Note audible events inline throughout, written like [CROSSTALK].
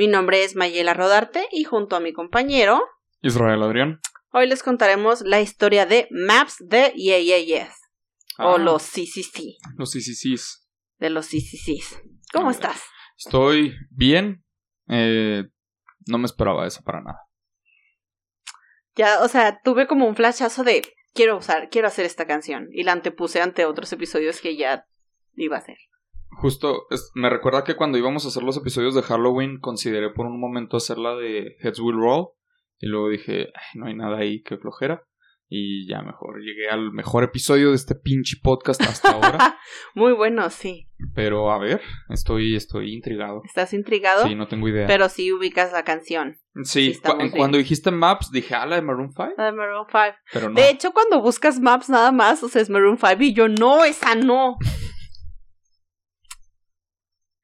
Mi nombre es Mayela Rodarte y junto a mi compañero Israel Adrián. Hoy les contaremos la historia de Maps de Yeah Yeah Yes. O Ah. los CCC. Los CCCs. De los CCCs. ¿Cómo Ah, estás? Estoy bien. Eh, no me esperaba eso para nada. Ya, o sea, tuve como un flashazo de quiero usar, quiero hacer esta canción. Y la antepuse ante otros episodios que ya iba a hacer. Justo, es- me recuerda que cuando íbamos a hacer los episodios de Halloween, consideré por un momento hacerla de Heads Will Roll. Y luego dije, "Ay, no hay nada ahí que flojera. Y ya mejor, llegué al mejor episodio de este pinche podcast hasta ahora. [LAUGHS] Muy bueno, sí. Pero a ver, estoy, estoy intrigado. ¿Estás intrigado? Sí, no tengo idea. Pero sí ubicas la canción. sí sí, estamos cu- en- bien. cuando dijiste Maps, dije, ah, la de Maroon 5. La de Maroon 5. Pero no. De hecho, cuando buscas Maps nada más, o sea, es Maroon 5 y yo, no, esa no. [LAUGHS]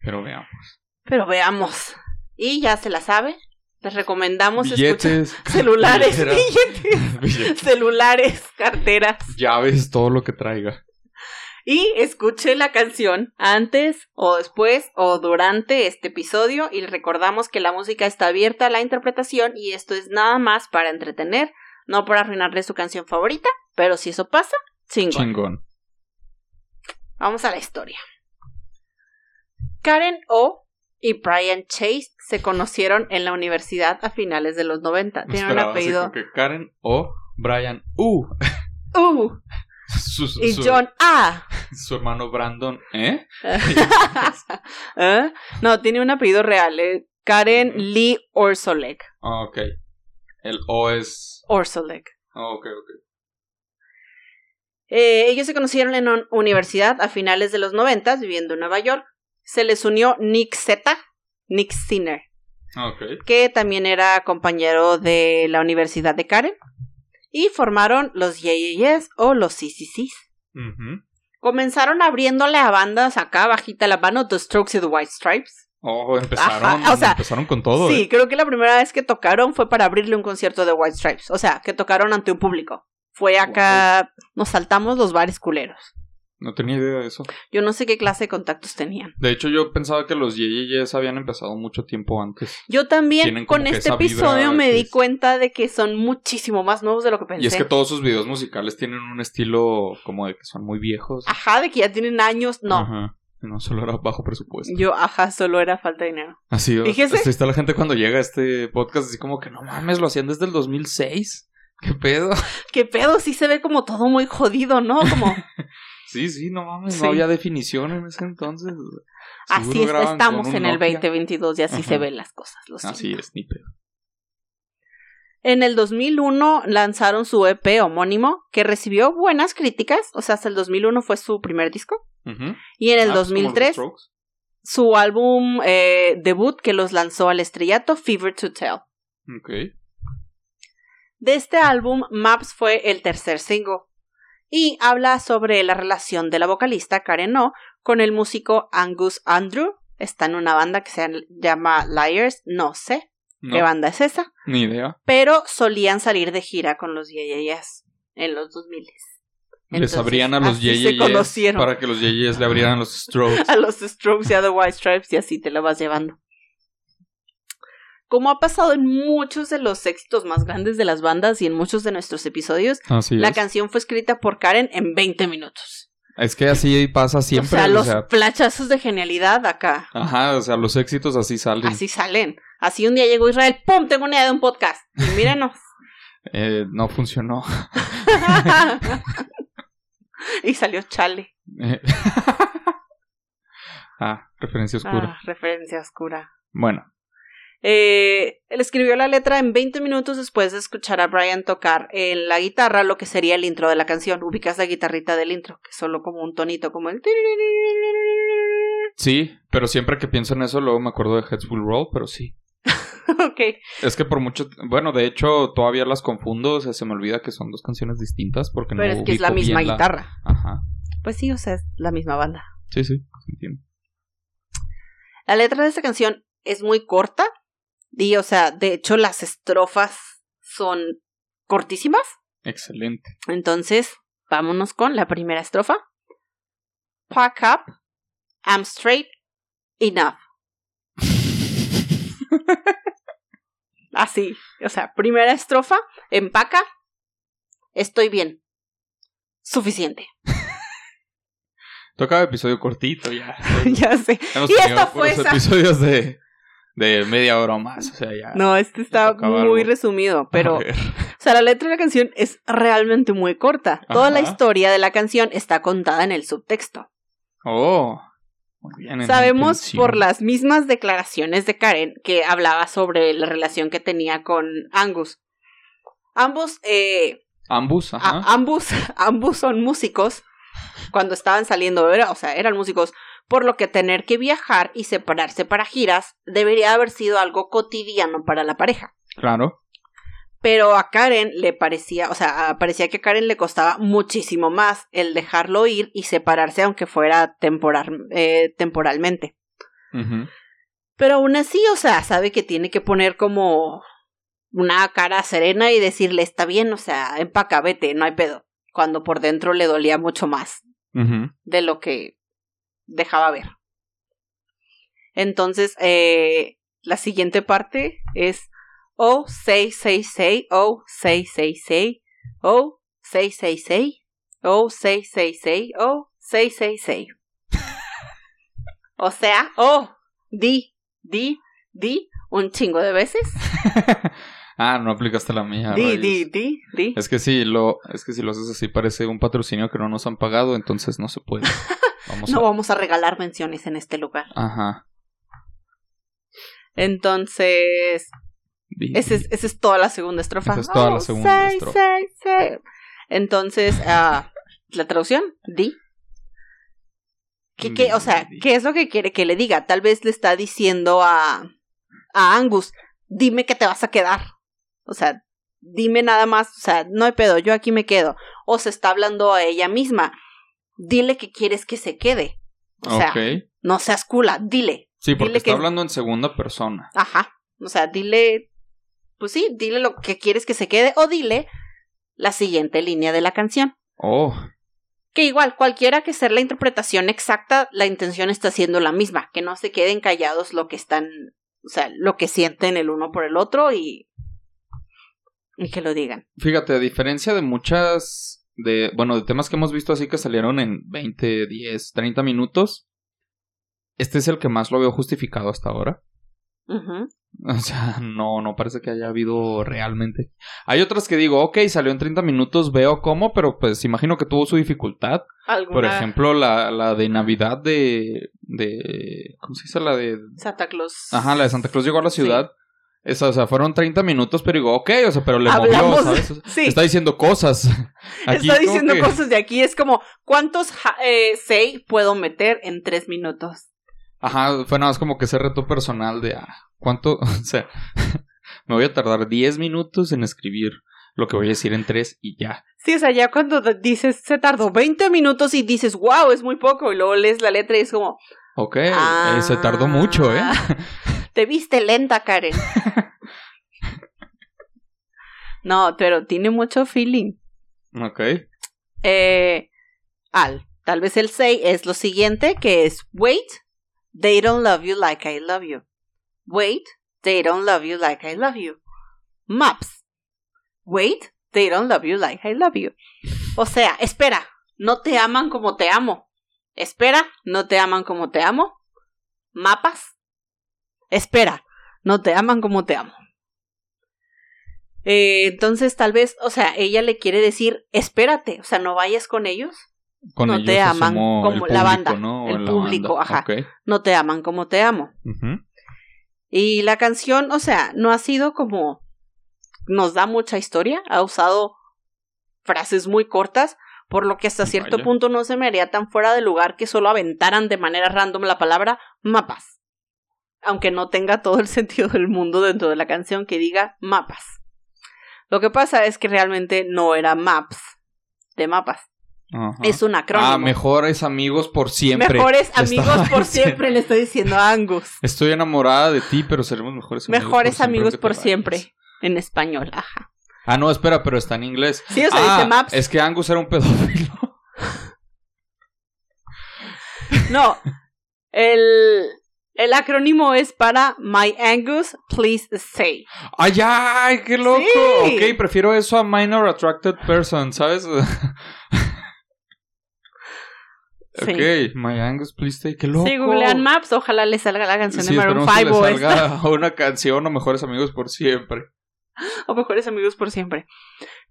Pero veamos. Pero veamos. Y ya se la sabe. Les recomendamos escuchar Billetes. [LAUGHS] celulares, billetera, billetes, [LAUGHS] billetes, celulares, carteras. llaves, todo lo que traiga. Y escuche la canción antes o después o durante este episodio y recordamos que la música está abierta a la interpretación y esto es nada más para entretener, no para arruinarle su canción favorita, pero si eso pasa, chingón. Chingón. Vamos a la historia. Karen O y Brian Chase se conocieron en la universidad a finales de los 90. Me Tienen un apellido que Karen o Brian U. U [LAUGHS] Su, su- y John A. su hermano Brandon, ¿eh? [LAUGHS] [LAUGHS] ¿Eh? No, tiene un apellido real. eh. Karen. Lee Orsolek. Ah, ok. El O es. Orsolek. ah, ok, ok. Eh, ellos se conocieron en universidad a finales de los 90 viviendo en Nueva York. Se les unió Nick Z, Nick Sinner, que también era compañero de la Universidad de Karen. Y formaron los Yes o los CCCs. Comenzaron abriéndole a bandas acá bajita la mano, The Strokes y The White Stripes. Oh, empezaron, o sea, empezaron con todo. sí, ¿eh? creo que la primera vez que tocaron fue para abrirle un concierto de White Stripes. O sea, que tocaron ante un público. Fue acá, nos saltamos los bares culeros. No tenía idea de eso. Yo no sé qué clase de contactos tenían. De hecho, yo pensaba que los Yeyeyes habían empezado mucho tiempo antes. Yo también con este episodio me di cuenta de que son muchísimo más nuevos de lo que pensé. Y es que todos sus videos musicales tienen un estilo como de que son muy viejos. Ajá, de que ya tienen años. No, Ajá. No, solo era bajo presupuesto. yo, ajá, solo era falta de dinero. Así, Fíjese. así está la gente cuando llega a este podcast, así como que no mames, lo hacían desde el 2006. ¿Qué pedo? [LAUGHS] ¿Qué pedo? Sí se ve como todo muy jodido, ¿no? Como [LAUGHS] Sí, sí, no mames, Sí. no había definición en ese entonces. así es- estamos en el Nokia. 2022 y así Ajá. se ven las cosas. Lo. Así es, ni pedo. En el 2001 lanzaron su EP homónimo, que recibió buenas críticas, o sea, hasta el 2001 fue su primer disco. Y en el Ah, pues como los 2003 Strokes. su álbum eh, debut que los lanzó al estrellato, Fever to Tell. Ok. De este álbum, Maps fue el tercer single y habla sobre la relación de la vocalista Karen O con el músico Angus Andrew. Está en una banda que se llama Liars, no sé qué banda es esa, ni idea. pero solían salir de gira con los Yeyeyes en los 2000 Les abrían a los Yeyeyes para que los Yeyeyes le abrieran a los [LAUGHS] Strokes. a los Strokes y a The White Stripes y así te la vas llevando. Como ha pasado en muchos de los éxitos más grandes de las bandas y en muchos de nuestros episodios, Así la es. canción fue escrita por Karen en 20 minutos. Es que así pasa siempre. o sea, o los sea, flachazos de genialidad acá. ajá, o sea, los éxitos así salen. Así salen. Así un día llegó Israel, ¡pum! Tengo una idea de un podcast. Y mírenos. [LAUGHS] Eh, no funcionó. [LAUGHS] y salió Chale. Eh. [LAUGHS] ah, referencia oscura. Ah, referencia oscura. Bueno, Eh, él escribió la letra en 20 minutos después de escuchar a Brian tocar en la guitarra lo que sería el intro de la canción. Ubicas la guitarrita del intro, que es solo como un tonito, como el... sí, pero siempre que pienso en eso, luego me acuerdo de Heads Will Roll, pero sí. [LAUGHS] ok. Es que por mucho. Bueno, de hecho, todavía las confundo. O sea, se me olvida que son dos canciones distintas porque Pero no. es que es la misma guitarra. Ajá. Pues sí, o sea, es la misma banda. Sí, sí. Entiendo. La letra de esta canción es muy corta. Y, o sea, de hecho, las estrofas son cortísimas. Excelente. Entonces, vámonos con la primera estrofa. Pack up, I'm straight, enough. [LAUGHS] Así, o sea, primera estrofa, empaca, estoy bien. Suficiente. [LAUGHS] Tocaba episodio cortito ya. [LAUGHS] ya sé. Hemos Y esta tenido fue esa. episodios de, de media hora o más. O sea, ya. No, este está muy resumido, pero, o sea, la letra de la canción es realmente muy corta. Toda la historia de la canción está contada en el subtexto. Oh. Muy bien. la Sabemos por las mismas declaraciones de Karen que hablaba sobre la relación que tenía con Angus. Ambos, eh, Ambos, a- ajá. ambos, [LAUGHS] ambos son músicos. Cuando estaban saliendo, era- o sea, eran músicos, por lo que tener que viajar y separarse para giras debería haber sido algo cotidiano para la pareja. Claro. Pero a Karen le parecía, o sea, parecía que a Karen le costaba muchísimo más el dejarlo ir y separarse, aunque fuera temporal, eh, temporalmente. Pero aún así, o sea, sabe que tiene que poner como una cara serena y decirle, está bien, o sea, empaca, vete, no hay pedo. Cuando por dentro le dolía mucho más de lo que dejaba ver. Entonces, eh, la siguiente parte es, oh, say, say, say, oh, say, say, say, oh, say, say, say, oh, say, say, say, oh, say, say, say. o sea, oh, di, di, di, un chingo de veces. [LAUGHS] ah, no aplicaste la mía. Di, di, di, di. Es que si lo, es que si lo haces así parece un patrocinio que no nos han pagado, entonces no se puede. [LAUGHS] Vamos No a... vamos a regalar menciones en este lugar. Ajá. Entonces, Esa es, esa es toda la segunda estrofa. Esa es toda la Oh, segunda say, estrofa. say, say. Entonces, ah, la traducción, di. ¿Qué, qué, o sea. ¿qué es lo que quiere que le diga? Tal vez le está diciendo a, a Angus, dime que te vas a quedar. O sea, dime nada más, o sea, no hay pedo, yo aquí me quedo. O se está hablando a ella misma, dile que quieres que se quede. O sea, no seas cula, dile. Sí, porque dile está que- hablando en segunda persona. Ajá. O sea, dile, pues sí, dile lo que quieres que se quede o dile la siguiente línea de la canción. Oh, Que igual, cualquiera que sea la interpretación exacta, la intención está siendo la misma, que no se queden callados lo que están, o sea, lo que sienten el uno por el otro y y que lo digan. fíjate, a diferencia de muchas de, bueno, de temas que hemos visto así que salieron en 20, 10, 30 minutos, este es el que más lo veo justificado hasta ahora. [LAUGHS] O sea, no, no parece que haya habido realmente. Hay otras que digo, ok, salió en 30 minutos, veo cómo, pero pues imagino que tuvo su dificultad. ¿Alguna Por ejemplo, la, la de Navidad de, de... ¿Cómo se dice? La de... Santa Claus. Ajá, la de Santa Claus llegó a la Sí. Esa, o sea, fueron 30 minutos, pero digo, ok, o sea, pero le Hablamos- movió, ¿sabes? Sí. Está diciendo cosas. [LAUGHS] Aquí Está diciendo que- cosas de aquí. Es como, ¿cuántos eh, say puedo meter en tres minutos? Ajá, fue nada más como que ese reto personal de, ah, ¿cuánto? [LAUGHS] O sea, [LAUGHS] me voy a tardar 10 minutos en escribir lo que voy a decir en 3 y ya. Sí, o sea, ya cuando dices, se tardó 20 minutos y dices, wow, es muy poco, y luego lees la letra y es como, Ok, eh, se tardó mucho, ¿eh? "Ah, Te viste lenta, Karen. [LAUGHS] no, pero tiene mucho feeling. Ok. Eh, al, tal vez el say es lo siguiente, que es, wait, they don't love you like I love you. Wait, they don't love you like I love you. Maps. Wait, they don't love you like I love you. O sea, espera, no te aman como te amo. Espera, no te aman como te amo. Mapas. Espera, no te aman como te amo. Eh, entonces, tal vez, o sea, ella le quiere decir, espérate, o sea, no vayas con ellos, Con No ellos te aman como la banda, el la público, banda. ajá. No te aman como te amo. Y la canción, o sea, no ha sido como nos da mucha historia, ha usado frases muy cortas, por lo que hasta cierto Vaya. punto no se me haría tan fuera de lugar que solo aventaran de manera random la palabra mapas. Aunque no tenga todo el [LAUGHS] sentido del mundo dentro de la canción que diga mapas. Lo que pasa es que realmente no era maps de mapas. Ajá. Es un acrónimo. Ah, mejores amigos por siempre. Mejores amigos por siempre, le estoy diciendo a Angus. Estoy enamorada de ti, pero seremos mejores amigos. Mejores por siempre amigos por vayas. siempre. En español, ajá. Ah, no, espera, pero está en inglés. Sí, o sea, ah, dice maps. Es que Angus era un pedófilo. No. El, el acrónimo es para My Angus, please stay. ¡Ay, ay! ¡Qué loco! Sí. Ok, prefiero eso a Minor Attracted Person, ¿sabes? [LAUGHS] Sí. Ok, My Angus, please stay. ¡Qué loco! Si googlean maps, ojalá les salga la canción Sí, de Maroon esperemos que 5 le o esta. salga [LAUGHS] una canción o Mejores Amigos por siempre. [LAUGHS] O mejores amigos por siempre.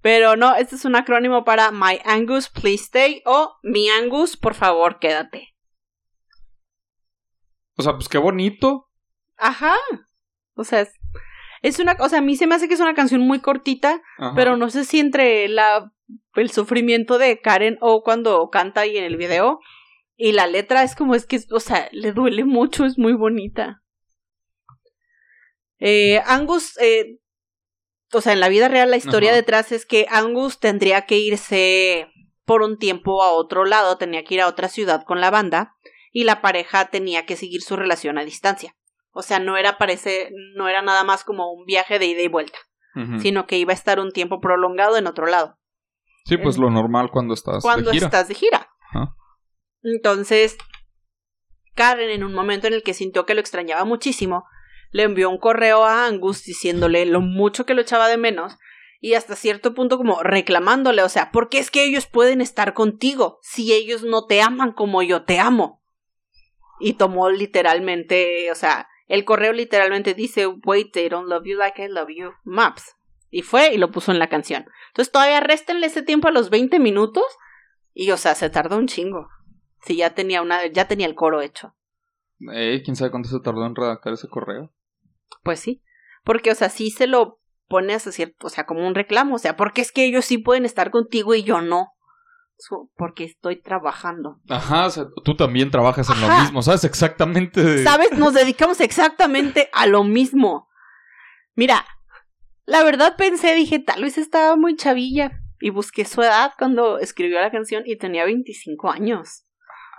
Pero no, este es un acrónimo para My Angus, please stay. O Mi Angus, por favor, quédate. O sea, pues qué bonito. Ajá. O sea, es, es una cosa, a mí se me hace que es una canción muy cortita, Ajá. pero no sé si entre la el sufrimiento de Karen o cuando canta ahí en el video y la letra es como es que, o sea, le duele mucho, es muy bonita. Eh, Angus, eh, o sea, en la vida real la historia Ajá. detrás es que Angus tendría que irse por un tiempo a otro lado, tenía que ir a otra ciudad con la banda y la pareja tenía que seguir su relación a distancia. O sea, no era parece, no era nada más como un viaje de ida y vuelta, sino que iba a estar un tiempo prolongado en otro lado Sí, pues lo normal cuando estás cuando de gira. estás de gira. Entonces, Karen, en un momento en el que sintió que lo extrañaba muchísimo, le envió un correo a Angus diciéndole lo mucho que lo echaba de menos y hasta cierto punto como reclamándole, o sea, ¿por qué es que ellos pueden estar contigo si ellos no te aman como yo te amo? Y tomó literalmente, o sea, el correo literalmente dice, wait, they don't love you like I love you, maps. Y fue y lo puso en la canción. Entonces todavía réstenle ese tiempo a los 20 minutos y, o sea, se tardó un chingo. Sí, ya tenía una, ya tenía el coro hecho. Eh, ¿Quién sabe cuánto se tardó en redactar ese correo? Pues sí. Porque, o sea, sí se lo pone hasta cierto, o sea, como un reclamo. O sea, porque es que ellos sí pueden estar contigo y yo no. Porque estoy trabajando. Ajá, o sea, tú también trabajas en lo mismo, ¿sabes? Exactamente. de- ¿Sabes? Nos dedicamos exactamente a lo mismo. Mira, la verdad pensé, dije, tal vez estaba muy chavilla. Y busqué su edad cuando escribió la canción y tenía 25 años.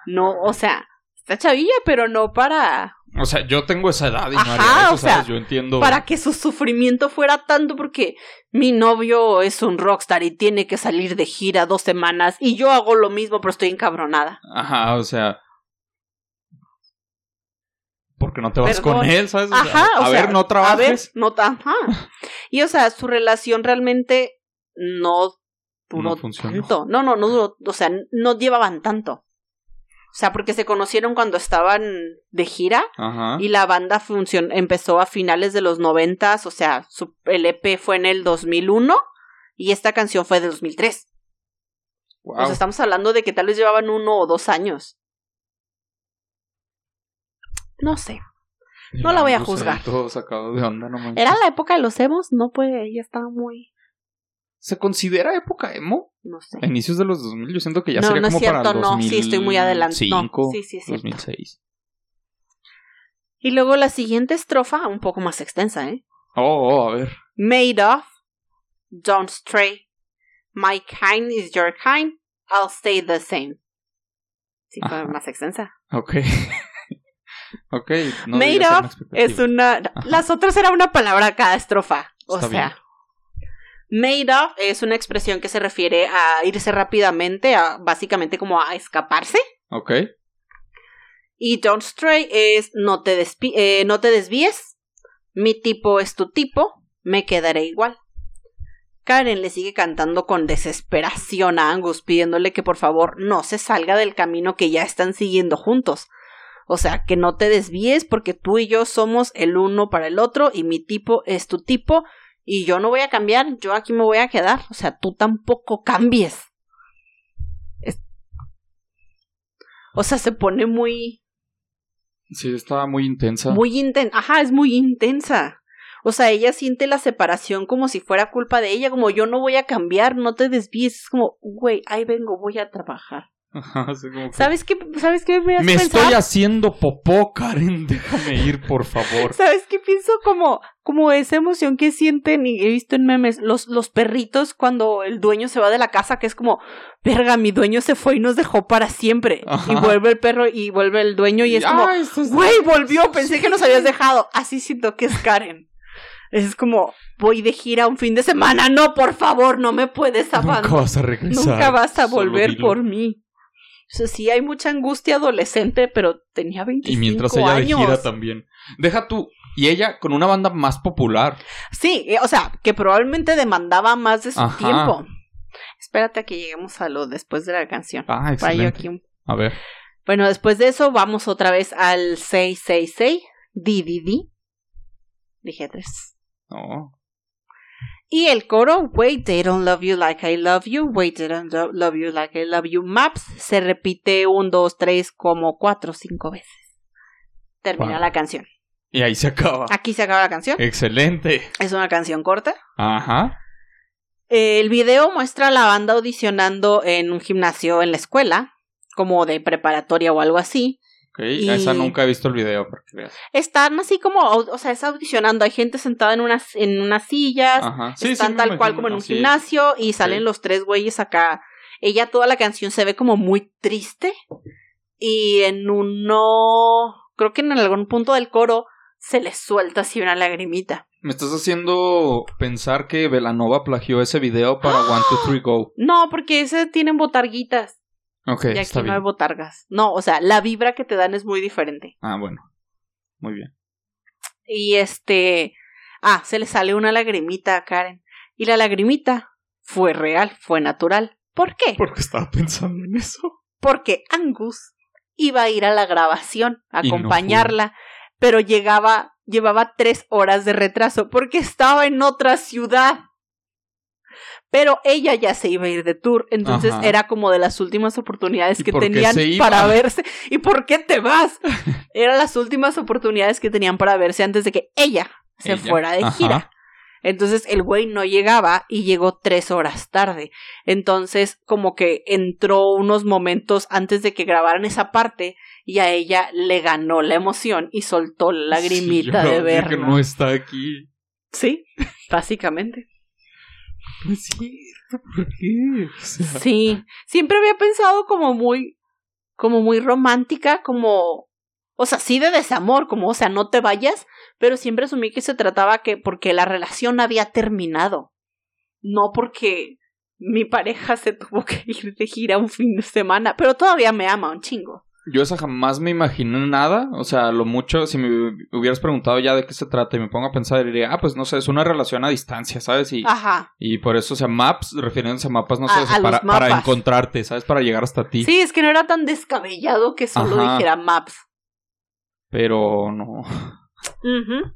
No, o sea, está chavilla, pero no para O sea, yo tengo esa edad y no Ajá, haría eso, o. Yo entiendo. para que su sufrimiento fuera tanto porque mi novio es un rockstar y tiene que salir de gira dos semanas y yo hago lo mismo pero estoy encabronada. Ajá, o sea. Porque no te vas Perdón. con él, ¿sabes? O sea, Ajá, o a sea, ver, no A ver, trabajes. no ajá. Y o sea, su relación realmente no duró No funcionó. tanto. No, no, no duró, o sea, no llevaban tanto. O sea, porque se conocieron cuando estaban de gira Ajá. y la banda funcion empezó a finales de los noventas, o sea, su, el EP fue en el 2001 y esta canción fue de 2003. Wow. O sea, estamos hablando de que tal vez llevaban uno o dos años. No sé. no la voy a juzgar. Todo sacado de onda, no. ¿Era la época de los emos? No puede, ella estaba muy... ¿Se considera época emo? No sé. A inicios de los 2000, yo siento que ya No, sería no es como cierto, para el no, 2005, sí, estoy muy adelante- no, sí, sí, es cierto. 2006. Y luego la siguiente estrofa, un poco más extensa, ¿eh? Oh, oh, a ver. Made of, don't stray. My kind is your kind, I'll stay the same. Sí, fue Ajá. más extensa. Ok. [LAUGHS] ok. No Made of es una... Las otras era una palabra cada estrofa. O Está sea... bien. Made of es una expresión que se refiere a irse rápidamente, a básicamente como a escaparse. Ok. Y don't stray es no te, despi- eh, no te desvíes. Mi tipo es tu tipo. Me quedaré igual. Karen le sigue cantando con desesperación a Angus, pidiéndole que por favor no se salga del camino que ya están siguiendo juntos. O sea, que no te desvíes porque tú y yo somos el uno para el otro y mi tipo es tu tipo y yo no voy a cambiar, yo aquí me voy a quedar. O sea, tú tampoco cambies. Es- O sea, se pone muy, Sí, estaba muy intensa. muy intensa. Ajá, es muy intensa. O sea, ella siente la separación como si fuera culpa de ella, como yo no voy a cambiar, no te desvíes. Es como, güey, ahí vengo, voy a trabajar. Ajá, así como que, ¿Sabes qué, ¿sabes qué me, Me estoy haciendo popó, Karen. [LAUGHS] Déjame ir, por favor. ¿Sabes qué pienso? Como, como esa emoción que sienten, y he visto en memes, los, los perritos cuando el dueño se va de la casa, que es como, verga, mi dueño se fue y nos dejó para siempre. Ajá. Y vuelve el perro y vuelve el dueño y es como, güey, volvió, pensé que nos habías dejado. Así siento que es Karen. Es como, voy de gira un fin de semana, no, por favor, no me puedes Nunca abandonar. vas a regresar. Nunca vas a volver por mí. O sea, sí hay mucha angustia adolescente, pero tenía 25 Y mientras ella años. de gira también. Deja tú. Y ella con una banda más popular. Sí, eh, o sea, que probablemente demandaba más de su Ajá. tiempo. Espérate a que lleguemos a lo después de la canción. Ah, excelente. aquí un- A ver. Bueno, después de eso vamos otra vez al 666, DDD. Dije tres. No. Y el coro, Wait, they don't love you like I love you. Wait, they don't lo- love you like I love you. Maps se repite un, dos, tres, como cuatro, cinco veces. Termina Wow. la canción. Y ahí se acaba. Aquí se acaba la canción. Excelente. Es una canción corta. Ajá. El video muestra a la banda audicionando en un gimnasio en la escuela, como de preparatoria o algo así. Y- Esa nunca he visto el video, para que veas. Están así como, o sea, es audicionando. Hay gente sentada en unas, en unas sillas, Ajá. Sí, están sí, tal cual como en un es. gimnasio y salen Sí. los tres güeyes acá. Ella toda la canción se ve como muy triste y en uno, creo que en algún punto del coro se le suelta así una lagrimita. Me estás haciendo pensar que Velanova plagió ese video para One, Two, Three, Go. No, porque ese tienen botarguitas Y aquí está no bien. hay botargas. No, o sea, la vibra que te dan es muy diferente. Ah, bueno. Muy bien. Y este, ah, se le sale una lagrimita a Karen y la lagrimita fue real, fue natural. ¿Por qué? Porque estaba pensando en eso. porque Angus iba a ir a la grabación a Y no acompañarla, pero llegaba, llevaba tres horas de retraso porque estaba en otra ciudad. Pero ella ya se iba a ir de tour, entonces Ajá. era como de las últimas oportunidades ¿Y que tenían para verse. ¿Y por qué te vas? [LAUGHS] Eran las últimas oportunidades que tenían para verse antes de que ella se Ella. fuera de Ajá. gira. Entonces el güey no llegaba y llegó tres horas tarde. Entonces como que entró unos momentos antes de que grabaran esa parte y a ella le ganó la emoción y soltó la lagrimita Sí, yo de que no está aquí. Sí, básicamente. Es [LAUGHS] cierto, ¿por qué? Sí, siempre había pensado como muy, como muy romántica, como, o sea, sí de desamor, como, o sea, no te vayas, pero siempre asumí que se trataba que porque la relación había terminado, no porque mi pareja se tuvo que ir de gira un fin de semana, pero todavía me ama un chingo. Yo esa jamás me imaginé nada. O sea, lo mucho, si me hubieras preguntado ya de qué se trata y me pongo a pensar, diría, ah, pues no sé, es una relación a distancia, ¿sabes? Y, Ajá. y por eso, o sea, maps, refiriéndose a mapas, no sé, A- a para, para encontrarte, ¿sabes? Para llegar hasta ti. Sí, es que no era tan descabellado que solo Ajá. dijera maps. Pero no. Ujú.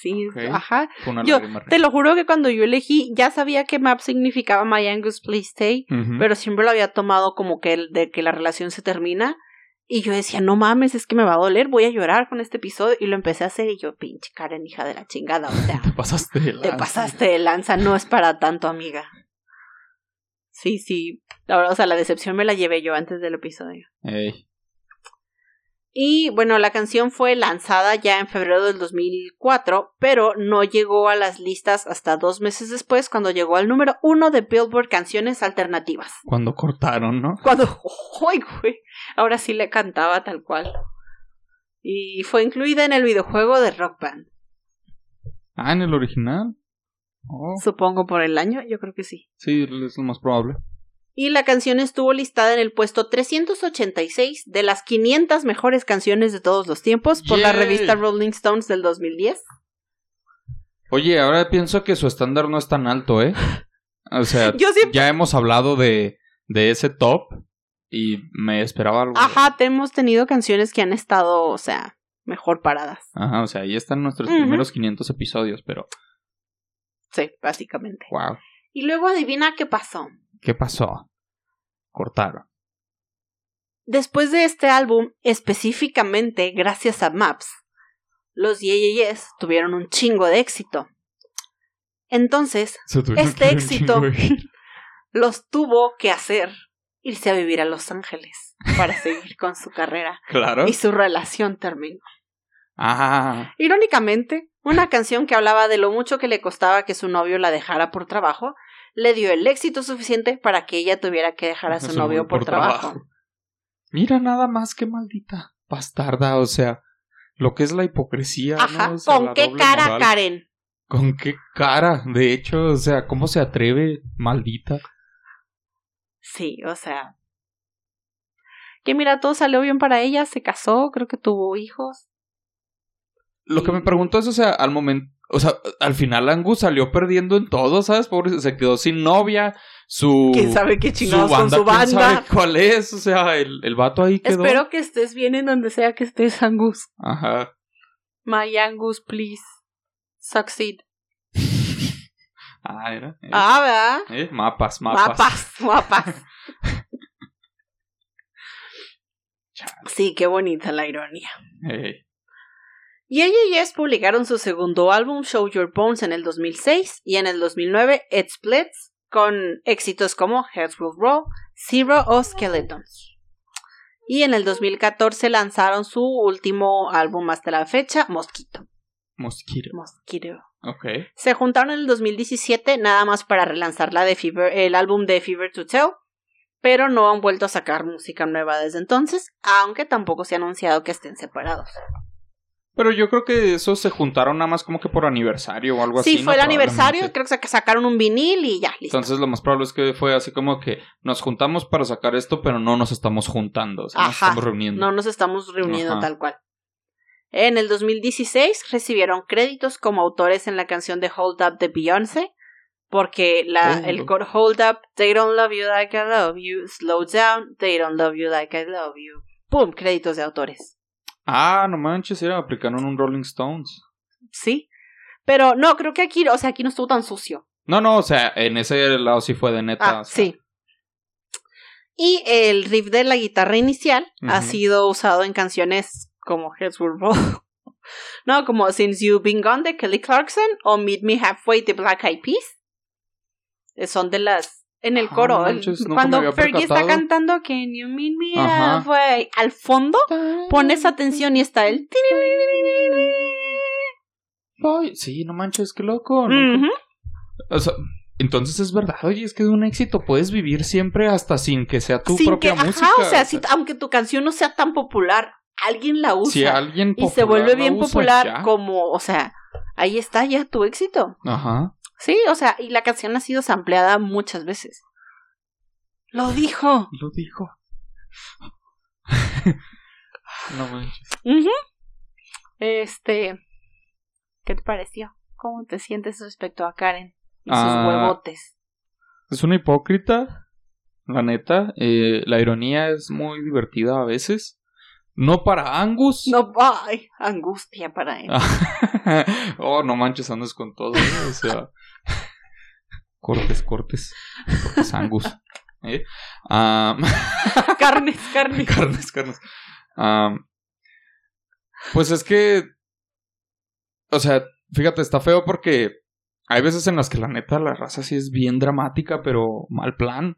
Sí, ajá. Yo Te lo juro que cuando yo elegí, ya sabía que map significaba My Angus Please Stay, pero siempre lo había tomado como que el de que la relación se termina. Y yo decía, no mames, es que me va a doler, voy a llorar con este episodio. Y lo empecé a hacer y yo, pinche Karen, hija de la chingada. O [LAUGHS] sea, Te pasaste de te lanza. pasaste de lanza, no es para tanto, amiga. Sí, sí. La verdad, o sea, la decepción me la llevé yo antes del episodio. Ey. Y bueno, la canción fue lanzada ya en febrero del 2004, pero no llegó a las listas hasta dos meses después, cuando llegó al número uno de Billboard Canciones Alternativas. Cuando cortaron, ¿no? Cuando, ¡ay, güey! Ahora sí le cantaba tal cual. Y fue incluida en el videojuego de Rock Band. Ah, en el original. Oh, Supongo por el año, yo creo que sí. sí, es lo más probable. Y la canción estuvo listada en el puesto 386 de las 500 mejores canciones de todos los tiempos por la revista Rolling Stones del 2010. Oye, ahora pienso que su estándar no es tan alto, ¿eh? O sea, [LAUGHS] Yo siempre ya hemos hablado de, de ese top y me esperaba algo. Ajá, te hemos tenido canciones que han estado, o sea, mejor paradas. Ajá, o sea, ahí están nuestros primeros 500 episodios, pero Sí, básicamente. wow, Y luego adivina qué pasó. ¿qué pasó? Cortaron. Después de este álbum, específicamente gracias a Maps, los Yes tuvieron un chingo de éxito. Entonces, Este éxito. los tuvo que hacer irse a vivir a Los Ángeles para [LAUGHS] seguir con su carrera Claro. y su relación terminó. Ah, Irónicamente, una canción que hablaba de lo mucho que le costaba que su novio la dejara por trabajo, le dio el éxito suficiente para que ella tuviera que dejar a su novio por, trabajo. Mira nada más que maldita bastarda, o sea, lo que es la hipocresía. ¿no? Ajá, O sea, ¿con qué cara, moral. Karen? ¿Con qué cara? De hecho, o sea, ¿cómo se atreve, maldita? Sí, o sea. Que mira, todo salió bien para ella, se casó, creo que tuvo hijos. Lo que me pregunto es, o sea, al momento, o sea, al final Angus salió perdiendo en todo, ¿sabes? Pobre, se quedó sin novia, su... ¿Quién sabe qué su chingados con su ¿quién banda? sabe cuál es? O sea, el, el vato ahí quedó. Espero que estés bien en donde sea que estés, Angus. Ajá. My Angus, please. Succeed. [LAUGHS] Ah, era. eh, Ah, ¿verdad? eh, mapas, mapas. Mapas, [LAUGHS] mapas. Sí, qué bonita la ironía. Eh, Y ella y Yes publicaron su segundo álbum, Show Your Bones, en el 2006 y en el 2009 It Splits, con éxitos como Heads Will Roll, Zero o Skeletons. Y en el 2014 lanzaron su último álbum hasta la fecha, Mosquito. mosquito. Mosquito. Ok. Se juntaron en el 2017 nada más para relanzar la de Fever, el álbum de Fever to Tell, pero no han vuelto a sacar música nueva desde entonces, aunque tampoco se ha anunciado que estén separados. Pero yo creo que esos se juntaron nada más como que por aniversario o algo así. Sí, ¿no? fue el aniversario, creo que sac- sacaron un vinil y ya, listo. Entonces lo más probable es que fue así como que nos juntamos para sacar esto, pero no nos estamos juntando, o sea, nos estamos reuniendo. No nos estamos reuniendo Ajá. tal cual. En el 2016 recibieron créditos como autores en la canción de Hold Up de Beyoncé, porque la, Oh. el coro Hold Up, They Don't Love You Like I Love You, Slow Down, They Don't Love You Like I Love You. ¡Pum! Créditos de autores. Ah, no manches, era aplicaron un Rolling Stones. Sí. Pero no, creo que aquí, o sea, aquí no estuvo tan sucio. No, no, o sea, en ese lado sí fue de neta. Ah, o sea, sí. Y el riff de la guitarra inicial ha sido usado en canciones como Heads Roll. [LAUGHS] no, como Since You've Been Gone de Kelly Clarkson o Meet Me Halfway de Black Eyed Peas. Eh, Son de las. En el Ah, coro. manches, cuando Fergie está cantando Can You Meet Me Ajá. Halfway. Al fondo pones atención y está el. Ay, sí, no manches, qué loco. nunca- Ujú. O sea, entonces es verdad, oye, es que de un éxito puedes vivir siempre hasta sin que sea tu Sin propia que, música. Ajá, o sea, si- aunque tu canción no sea tan popular, alguien la usa. si alguien y se vuelve bien popular como, o sea, ahí está ya tu éxito. Ajá. Sí, o sea, y la canción ha sido sampleada muchas veces. Lo dijo. Lo dijo. [LAUGHS] no manches. Ujú. Este, ¿qué te pareció? ¿Cómo te sientes respecto a Karen y sus Ah, huevotes? Es una hipócrita, la neta. eh, la ironía es muy divertida a veces. No para Angus. No, ay, angustia para él. [LAUGHS] oh, no manches, andas con todo. ¿eh? O sea. [LAUGHS] cortes, cortes. Cortes Angus. ¿eh? Am, [LAUGHS] carnes, carnes. carnes, carnes. Am, pues es que. O sea, fíjate, está feo porque hay veces en las que la neta la raza sí es bien dramática, pero mal plan.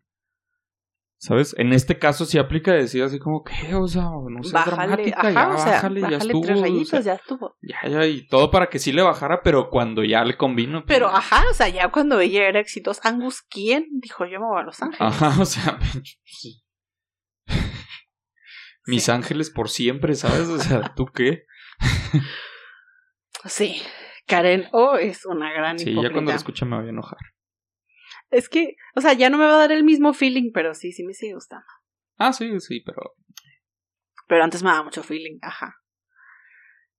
¿Sabes? En este caso sí aplica decir así como que, o sea, no sé, dramática, ajá, ya o sea, bájale, ya estuvo. tres o rayitos, sea, ya estuvo. ya, ya, y todo para que sí le bajara, pero cuando ya le convino. pues, Pero, ajá, o sea, ya cuando ella era exitosa, Angus, ¿quién? Dijo, yo me voy a Los Ángeles. Ajá, o sea, [LAUGHS] mis Sí. ángeles por siempre, ¿sabes? O sea, ¿tú qué? Sí, Karen O es una gran Sí, hipócrita. ya cuando lo escucha me voy a enojar. Es que, o sea, ya no me va a dar el mismo feeling, pero sí, sí me sigue gustando. Ah, sí, sí, pero Pero antes me daba mucho feeling, ajá.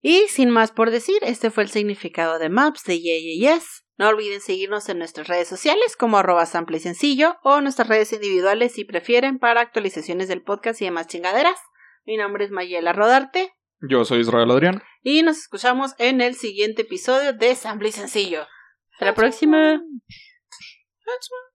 Y sin más por decir, este fue el significado de Maps de Yeah, Yeah, Yes. No olviden seguirnos en nuestras redes sociales como arroba sample y sencillo o nuestras redes individuales si prefieren para actualizaciones del podcast y demás chingaderas. Mi nombre es Mayela Rodarte yo soy Israel Adrián. y nos escuchamos en el siguiente episodio de Sample y Sencillo. Hasta la próxima. That's Huntsman